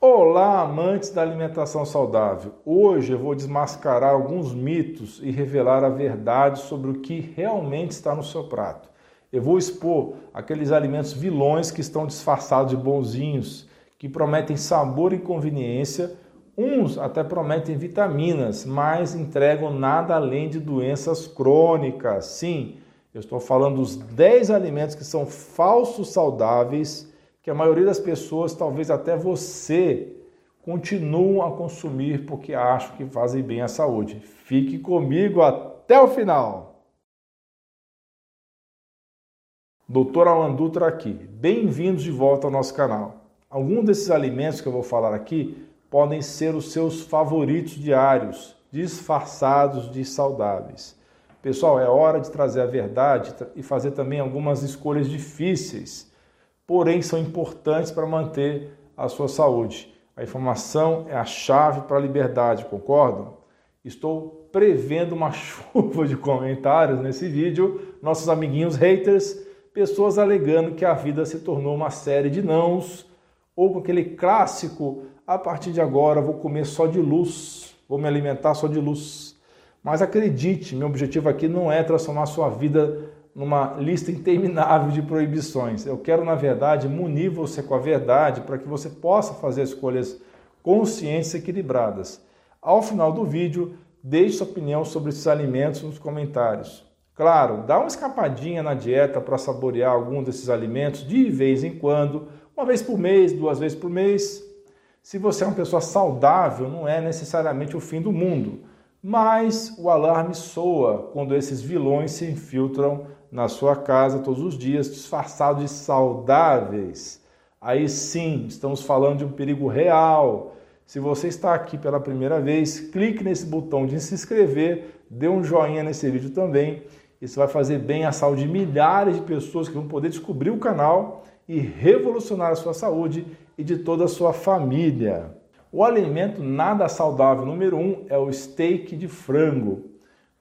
Olá, amantes da alimentação saudável! Hoje eu vou desmascarar alguns mitos e revelar a verdade sobre o que realmente está no seu prato. Eu vou expor aqueles alimentos vilões que estão disfarçados de bonzinhos, que prometem sabor e conveniência, uns até prometem vitaminas, mas entregam nada além de doenças crônicas. Sim, eu estou falando dos 10 alimentos que são falsos saudáveis que a maioria das pessoas, talvez até você, continuam a consumir porque acham que fazem bem à saúde. Fique comigo até o final. Doutor Alan Dutra aqui. Bem-vindos de volta ao nosso canal. Alguns desses alimentos que eu vou falar aqui podem ser os seus favoritos diários, disfarçados de saudáveis. Pessoal, é hora de trazer a verdade e fazer também algumas escolhas difíceis porém são importantes para manter a sua saúde. A informação é a chave para a liberdade, concordam? Estou prevendo uma chuva de comentários nesse vídeo, nossos amiguinhos haters, pessoas alegando que a vida se tornou uma série de nãos, ou com aquele clássico, a partir de agora vou comer só de luz, vou me alimentar só de luz. Mas acredite, meu objetivo aqui não é transformar sua vida numa lista interminável de proibições. Eu quero, na verdade, munir você com a verdade para que você possa fazer escolhas conscientes e equilibradas. Ao final do vídeo, deixe sua opinião sobre esses alimentos nos comentários. Claro, dá uma escapadinha na dieta para saborear algum desses alimentos de vez em quando, uma vez por mês, duas vezes por mês. Se você é uma pessoa saudável, não é necessariamente o fim do mundo, mas o alarme soa quando esses vilões se infiltram na sua casa todos os dias, disfarçados de saudáveis. Aí sim, estamos falando de um perigo real. Se você está aqui pela primeira vez, clique nesse botão de se inscrever, dê um joinha nesse vídeo também. Isso vai fazer bem à saúde de milhares de pessoas que vão poder descobrir o canal e revolucionar a sua saúde e de toda a sua família. O alimento nada saudável número um é o steak de frango.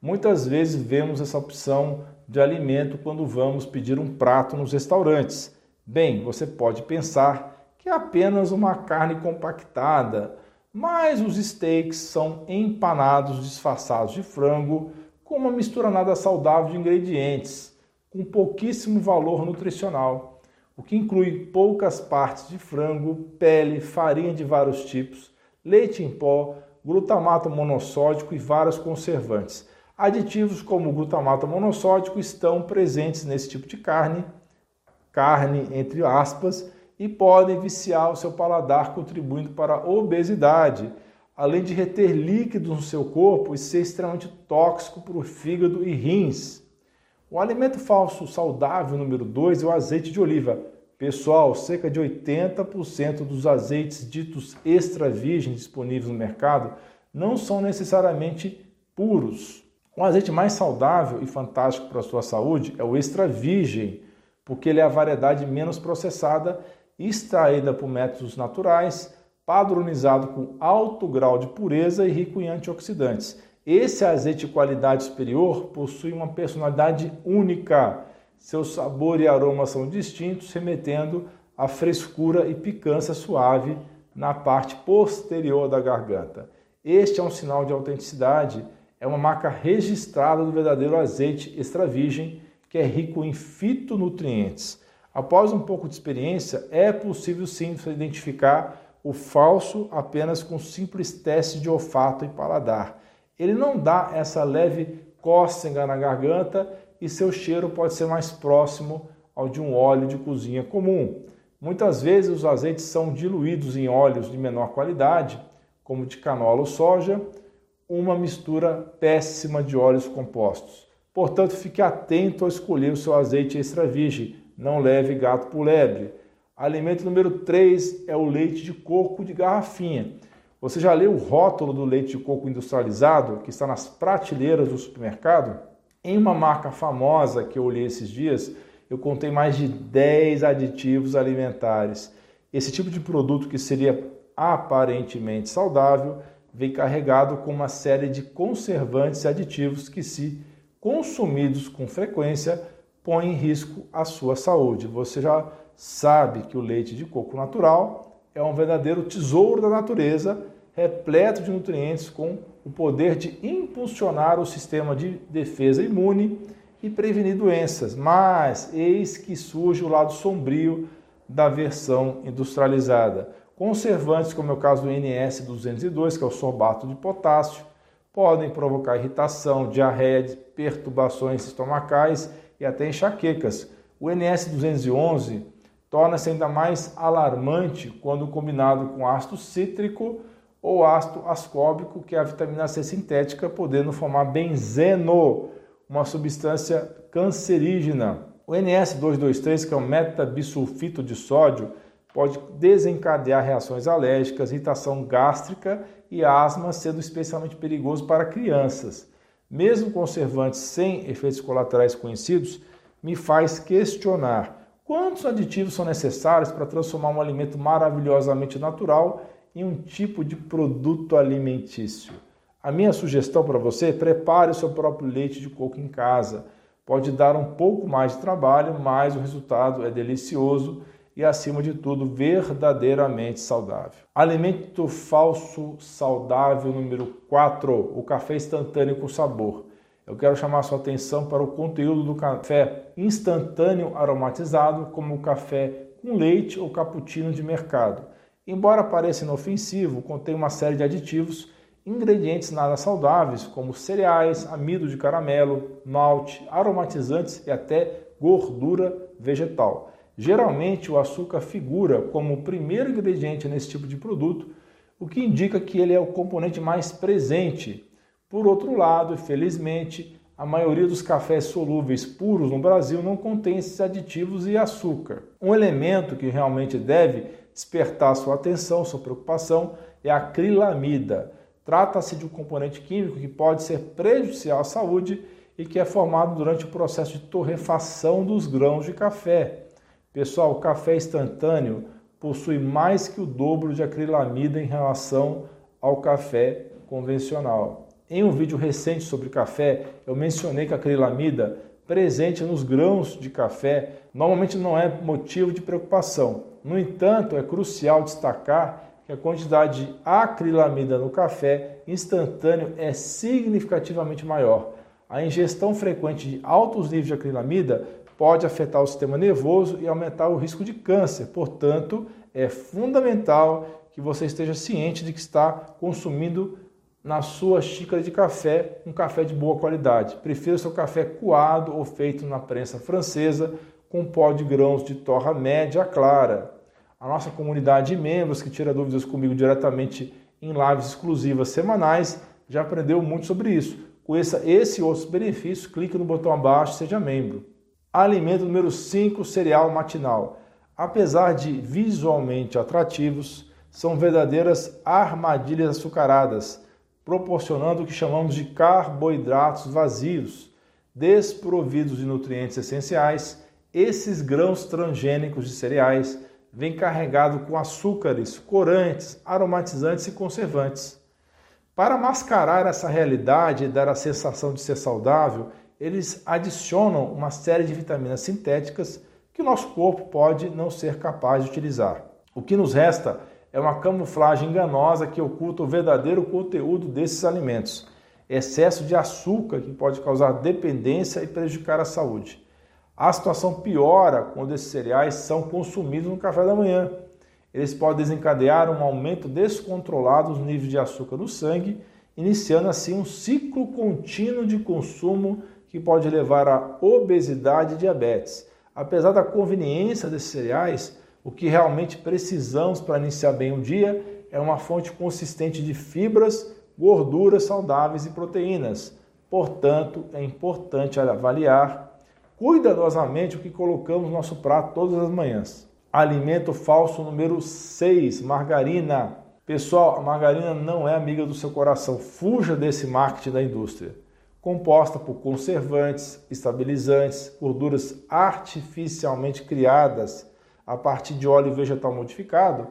Muitas vezes vemos essa opção de alimento quando vamos pedir um prato nos restaurantes. Bem, você pode pensar que é apenas uma carne compactada, mas os steaks são empanados disfarçados de frango com uma mistura nada saudável de ingredientes, com pouquíssimo valor nutricional, o que inclui poucas partes de frango, pele, farinha de vários tipos, leite em pó, glutamato monossódico e vários conservantes. Aditivos como glutamato monossódico estão presentes nesse tipo de carne, carne entre aspas, e podem viciar o seu paladar, contribuindo para a obesidade, além de reter líquidos no seu corpo e ser extremamente tóxico para o fígado e rins. O alimento falso saudável número 2 é o azeite de oliva. Pessoal, cerca de 80% dos azeites ditos extra virgem disponíveis no mercado não são necessariamente puros. Um azeite mais saudável e fantástico para a sua saúde é o extra virgem, porque ele é a variedade menos processada, extraída por métodos naturais, padronizado com alto grau de pureza e rico em antioxidantes. Esse azeite de qualidade superior possui uma personalidade única. Seu sabor e aroma são distintos, remetendo a frescura e picância suave na parte posterior da garganta. Este é um sinal de autenticidade é uma marca registrada do verdadeiro azeite extra virgem, que é rico em fitonutrientes. Após um pouco de experiência, é possível sim identificar o falso apenas com simples testes de olfato e paladar. Ele não dá essa leve cócega na garganta e seu cheiro pode ser mais próximo ao de um óleo de cozinha comum. Muitas vezes os azeites são diluídos em óleos de menor qualidade, como de canola ou soja, uma mistura péssima de óleos compostos. Portanto, fique atento ao escolher o seu azeite extra virgem, não leve gato por lebre. Alimento número 3 é o leite de coco de garrafinha. Você já leu o rótulo do leite de coco industrializado que está nas prateleiras do supermercado? Em uma marca famosa que eu olhei esses dias, eu contei mais de 10 aditivos alimentares. Esse tipo de produto que seria aparentemente saudável vem carregado com uma série de conservantes e aditivos que, se consumidos com frequência, põem em risco a sua saúde. Você já sabe que o leite de coco natural é um verdadeiro tesouro da natureza, repleto de nutrientes com o poder de impulsionar o sistema de defesa imune e prevenir doenças. Mas eis que surge o lado sombrio da versão industrializada. Conservantes, como é o caso do NS202, que é o sorbato de potássio, podem provocar irritação, diarreia, perturbações estomacais e até enxaquecas. O NS211 torna-se ainda mais alarmante quando combinado com ácido cítrico ou ácido ascórbico, que é a vitamina C sintética, podendo formar benzeno, uma substância cancerígena. O NS223, que é o metabisulfito de sódio, pode desencadear reações alérgicas, irritação gástrica e asma, sendo especialmente perigoso para crianças. Mesmo conservantes sem efeitos colaterais conhecidos, me faz questionar quantos aditivos são necessários para transformar um alimento maravilhosamente natural em um tipo de produto alimentício. A minha sugestão para você, prepare o seu próprio leite de coco em casa. Pode dar um pouco mais de trabalho, mas o resultado é delicioso e, acima de tudo, verdadeiramente saudável. Alimento falso saudável número 4, o café instantâneo com sabor. Eu quero chamar sua atenção para o conteúdo do café instantâneo aromatizado, como o café com leite ou cappuccino de mercado. Embora pareça inofensivo, contém uma série de aditivos, ingredientes nada saudáveis, como cereais, amido de caramelo, malte, aromatizantes e até gordura vegetal. Geralmente, o açúcar figura como o primeiro ingrediente nesse tipo de produto, o que indica que ele é o componente mais presente. Por outro lado, felizmente, a maioria dos cafés solúveis puros no Brasil não contém esses aditivos e açúcar. Um elemento que realmente deve despertar sua atenção, sua preocupação, é a acrilamida. Trata-se de um componente químico que pode ser prejudicial à saúde e que é formado durante o processo de torrefação dos grãos de café. Pessoal, o café instantâneo possui mais que o dobro de acrilamida em relação ao café convencional. Em um vídeo recente sobre café, eu mencionei que a acrilamida presente nos grãos de café normalmente não é motivo de preocupação. No entanto, é crucial destacar que a quantidade de acrilamida no café instantâneo é significativamente maior. A ingestão frequente de altos níveis de acrilamida pode afetar o sistema nervoso e aumentar o risco de câncer. Portanto, é fundamental que você esteja ciente de que está consumindo na sua xícara de café um café de boa qualidade. Prefira seu café coado ou feito na prensa francesa com pó de grãos de torra média clara. A nossa comunidade de membros que tira dúvidas comigo diretamente em lives exclusivas semanais já aprendeu muito sobre isso. Conheça esse e outros benefícios, clique no botão abaixo seja membro. Alimento número 5, cereal matinal. Apesar de visualmente atrativos, são verdadeiras armadilhas açucaradas, proporcionando o que chamamos de carboidratos vazios, desprovidos de nutrientes essenciais. Esses grãos transgênicos de cereais vêm carregados com açúcares, corantes, aromatizantes e conservantes. Para mascarar essa realidade e dar a sensação de ser saudável, eles adicionam uma série de vitaminas sintéticas que o nosso corpo pode não ser capaz de utilizar. O que nos resta é uma camuflagem enganosa que oculta o verdadeiro conteúdo desses alimentos. Excesso de açúcar que pode causar dependência e prejudicar a saúde. A situação piora quando esses cereais são consumidos no café da manhã. Eles podem desencadear um aumento descontrolado dos níveis de açúcar no sangue, iniciando assim um ciclo contínuo de consumo que pode levar à obesidade e diabetes. Apesar da conveniência desses cereais, o que realmente precisamos para iniciar bem o dia é uma fonte consistente de fibras, gorduras saudáveis e proteínas. Portanto, é importante avaliar cuidadosamente o que colocamos no nosso prato todas as manhãs. Alimento falso número 6, margarina. Pessoal, a margarina não é amiga do seu coração. Fuja desse marketing da indústria composta por conservantes, estabilizantes, gorduras artificialmente criadas a partir de óleo vegetal modificado,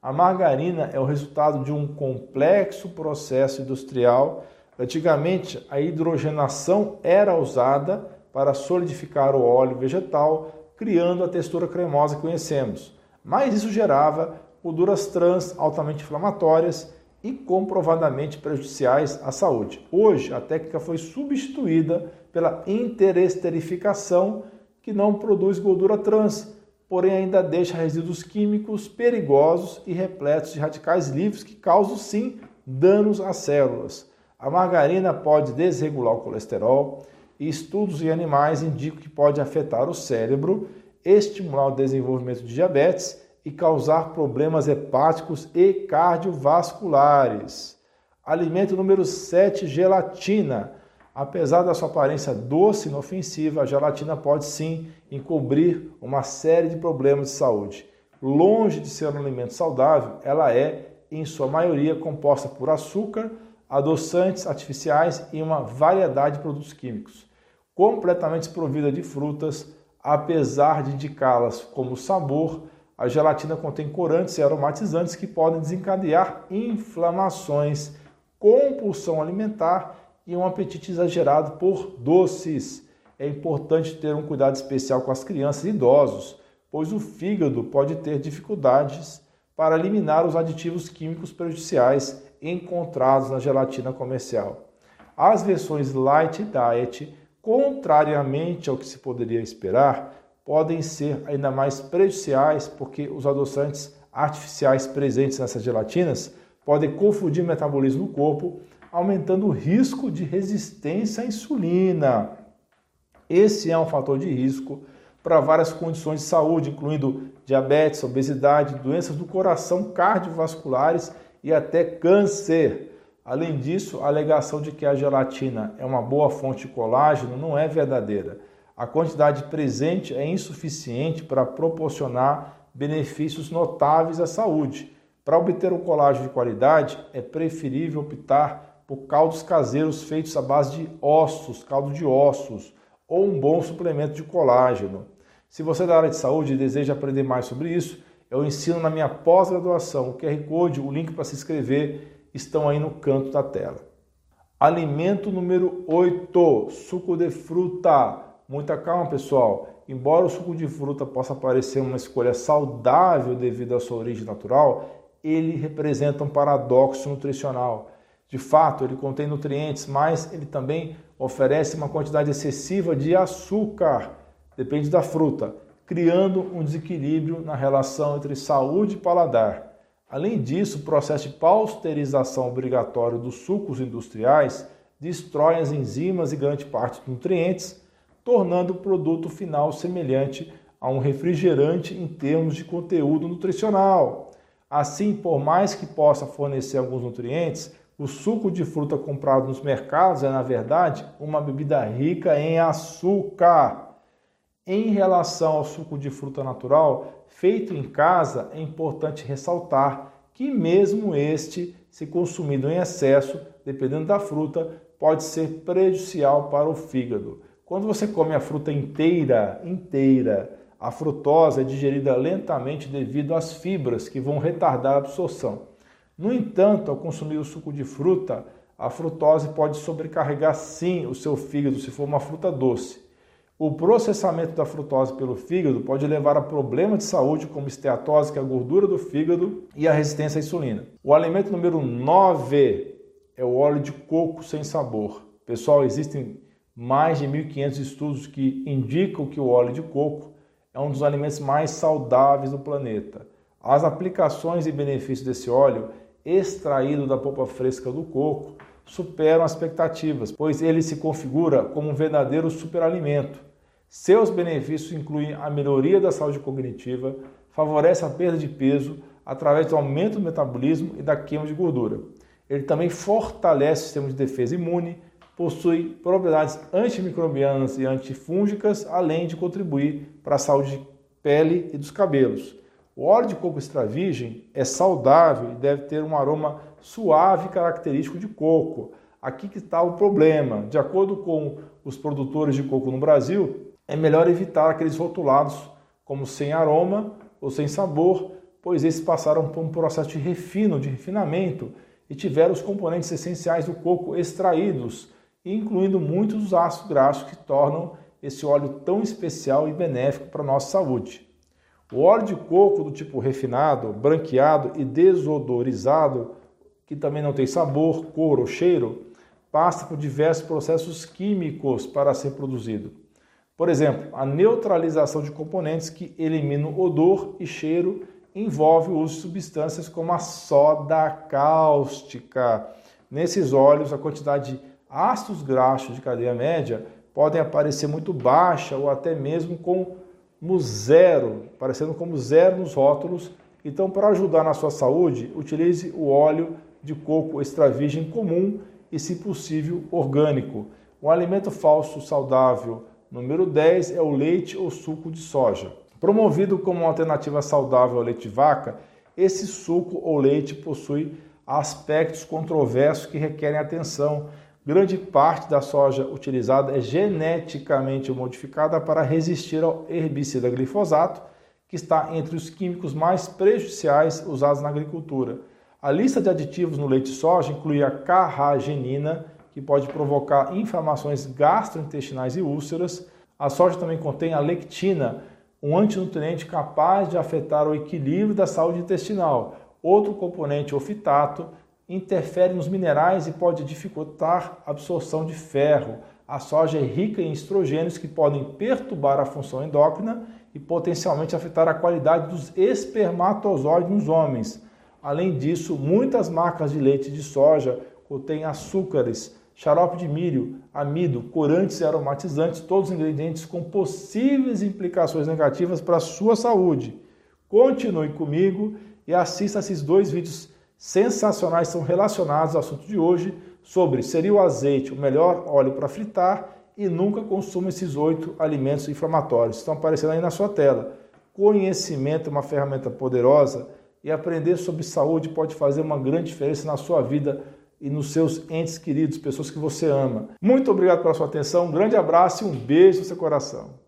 a margarina é o resultado de um complexo processo industrial. Antigamente, a hidrogenação era usada para solidificar o óleo vegetal, criando a textura cremosa que conhecemos. Mas isso gerava gorduras trans altamente inflamatórias e comprovadamente prejudiciais à saúde. Hoje, a técnica foi substituída pela interesterificação, que não produz gordura trans, porém ainda deixa resíduos químicos perigosos e repletos de radicais livres que causam sim danos às células. A margarina pode desregular o colesterol e estudos em animais indicam que pode afetar o cérebro, estimular o desenvolvimento de diabetes e causar problemas hepáticos e cardiovasculares. Alimento número 7, gelatina. Apesar da sua aparência doce e inofensiva, a gelatina pode sim encobrir uma série de problemas de saúde. Longe de ser um alimento saudável, ela é, em sua maioria, composta por açúcar, adoçantes artificiais e uma variedade de produtos químicos. Completamente desprovida de frutas, apesar de indicá-las como sabor, a gelatina contém corantes e aromatizantes que podem desencadear inflamações, compulsão alimentar e um apetite exagerado por doces. É importante ter um cuidado especial com as crianças e idosos, pois o fígado pode ter dificuldades para eliminar os aditivos químicos prejudiciais encontrados na gelatina comercial. As versões Light Diet, contrariamente ao que se poderia esperar, podem ser ainda mais prejudiciais porque os adoçantes artificiais presentes nessas gelatinas podem confundir o metabolismo no corpo, aumentando o risco de resistência à insulina. Esse é um fator de risco para várias condições de saúde, incluindo diabetes, obesidade, doenças do coração cardiovasculares e até câncer. Além disso, a alegação de que a gelatina é uma boa fonte de colágeno não é verdadeira a quantidade presente é insuficiente para proporcionar benefícios notáveis à saúde. Para obter um colágeno de qualidade, é preferível optar por caldos caseiros feitos à base de ossos, caldo de ossos, ou um bom suplemento de colágeno. Se você é da área de saúde e deseja aprender mais sobre isso, eu ensino na minha pós-graduação. O QR Code, o link para se inscrever estão aí no canto da tela. Alimento número 8, suco de fruta. Muita calma, pessoal. Embora o suco de fruta possa parecer uma escolha saudável devido à sua origem natural, ele representa um paradoxo nutricional. De fato, ele contém nutrientes, mas ele também oferece uma quantidade excessiva de açúcar, depende da fruta, criando um desequilíbrio na relação entre saúde e paladar. Além disso, o processo de pasteurização obrigatório dos sucos industriais destrói as enzimas e grande parte dos nutrientes tornando o produto final semelhante a um refrigerante em termos de conteúdo nutricional. Assim, por mais que possa fornecer alguns nutrientes, o suco de fruta comprado nos mercados é, na verdade, uma bebida rica em açúcar. Em relação ao suco de fruta natural, feito em casa, é importante ressaltar que, mesmo este, se consumido em excesso, dependendo da fruta, pode ser prejudicial para o fígado. Quando você come a fruta inteira, inteira, a frutose é digerida lentamente devido às fibras que vão retardar a absorção. No entanto, ao consumir o suco de fruta, a frutose pode sobrecarregar sim o seu fígado se for uma fruta doce. O processamento da frutose pelo fígado pode levar a problemas de saúde como esteatose, que é a gordura do fígado, e a resistência à insulina. O alimento número 9 é o óleo de coco sem sabor. Pessoal, existem mais de 1.500 estudos que indicam que o óleo de coco é um dos alimentos mais saudáveis do planeta. As aplicações e benefícios desse óleo, extraído da polpa fresca do coco, superam as expectativas, pois ele se configura como um verdadeiro superalimento. Seus benefícios incluem a melhoria da saúde cognitiva, favorece a perda de peso através do aumento do metabolismo e da queima de gordura. Ele também fortalece o sistema de defesa imune, possui propriedades antimicrobianas e antifúngicas, além de contribuir para a saúde de pele e dos cabelos. O óleo de coco extra virgem é saudável e deve ter um aroma suave característico de coco. Aqui que está o problema. De acordo com os produtores de coco no Brasil, é melhor evitar aqueles rotulados como sem aroma ou sem sabor, pois esses passaram por um processo de refino, de refinamento e tiveram os componentes essenciais do coco extraídos, incluindo muitos dos ácidos graxos que tornam esse óleo tão especial e benéfico para a nossa saúde. O óleo de coco do tipo refinado, branqueado e desodorizado, que também não tem sabor, cor ou cheiro, passa por diversos processos químicos para ser produzido. Por exemplo, a neutralização de componentes que eliminam odor e cheiro envolve o uso de substâncias como a soda cáustica. Nesses óleos, a quantidade de ácidos graxos de cadeia média podem aparecer muito baixa ou até mesmo como zero, parecendo como zero nos rótulos. Então, para ajudar na sua saúde, utilize o óleo de coco extra virgem comum e, se possível, orgânico. Um alimento falso saudável número 10 é o leite ou suco de soja. Promovido como uma alternativa saudável ao leite de vaca, esse suco ou leite possui aspectos controversos que requerem atenção. Grande parte da soja utilizada é geneticamente modificada para resistir ao herbicida glifosato, que está entre os químicos mais prejudiciais usados na agricultura. A lista de aditivos no leite de soja inclui a carragenina, que pode provocar inflamações gastrointestinais e úlceras. A soja também contém a lectina, um antinutriente capaz de afetar o equilíbrio da saúde intestinal. Outro componente, o fitato, interfere nos minerais e pode dificultar a absorção de ferro. A soja é rica em estrogênios que podem perturbar a função endócrina e potencialmente afetar a qualidade dos espermatozoides nos homens. Além disso, muitas marcas de leite de soja contêm açúcares, xarope de milho, amido, corantes e aromatizantes, todos ingredientes com possíveis implicações negativas para a sua saúde. Continue comigo e assista esses dois vídeos sensacionais são relacionados ao assunto de hoje sobre seria o azeite o melhor óleo para fritar e nunca consuma esses oito alimentos inflamatórios. Estão aparecendo aí na sua tela. Conhecimento é uma ferramenta poderosa e aprender sobre saúde pode fazer uma grande diferença na sua vida e nos seus entes queridos, pessoas que você ama. Muito obrigado pela sua atenção, um grande abraço e um beijo no seu coração.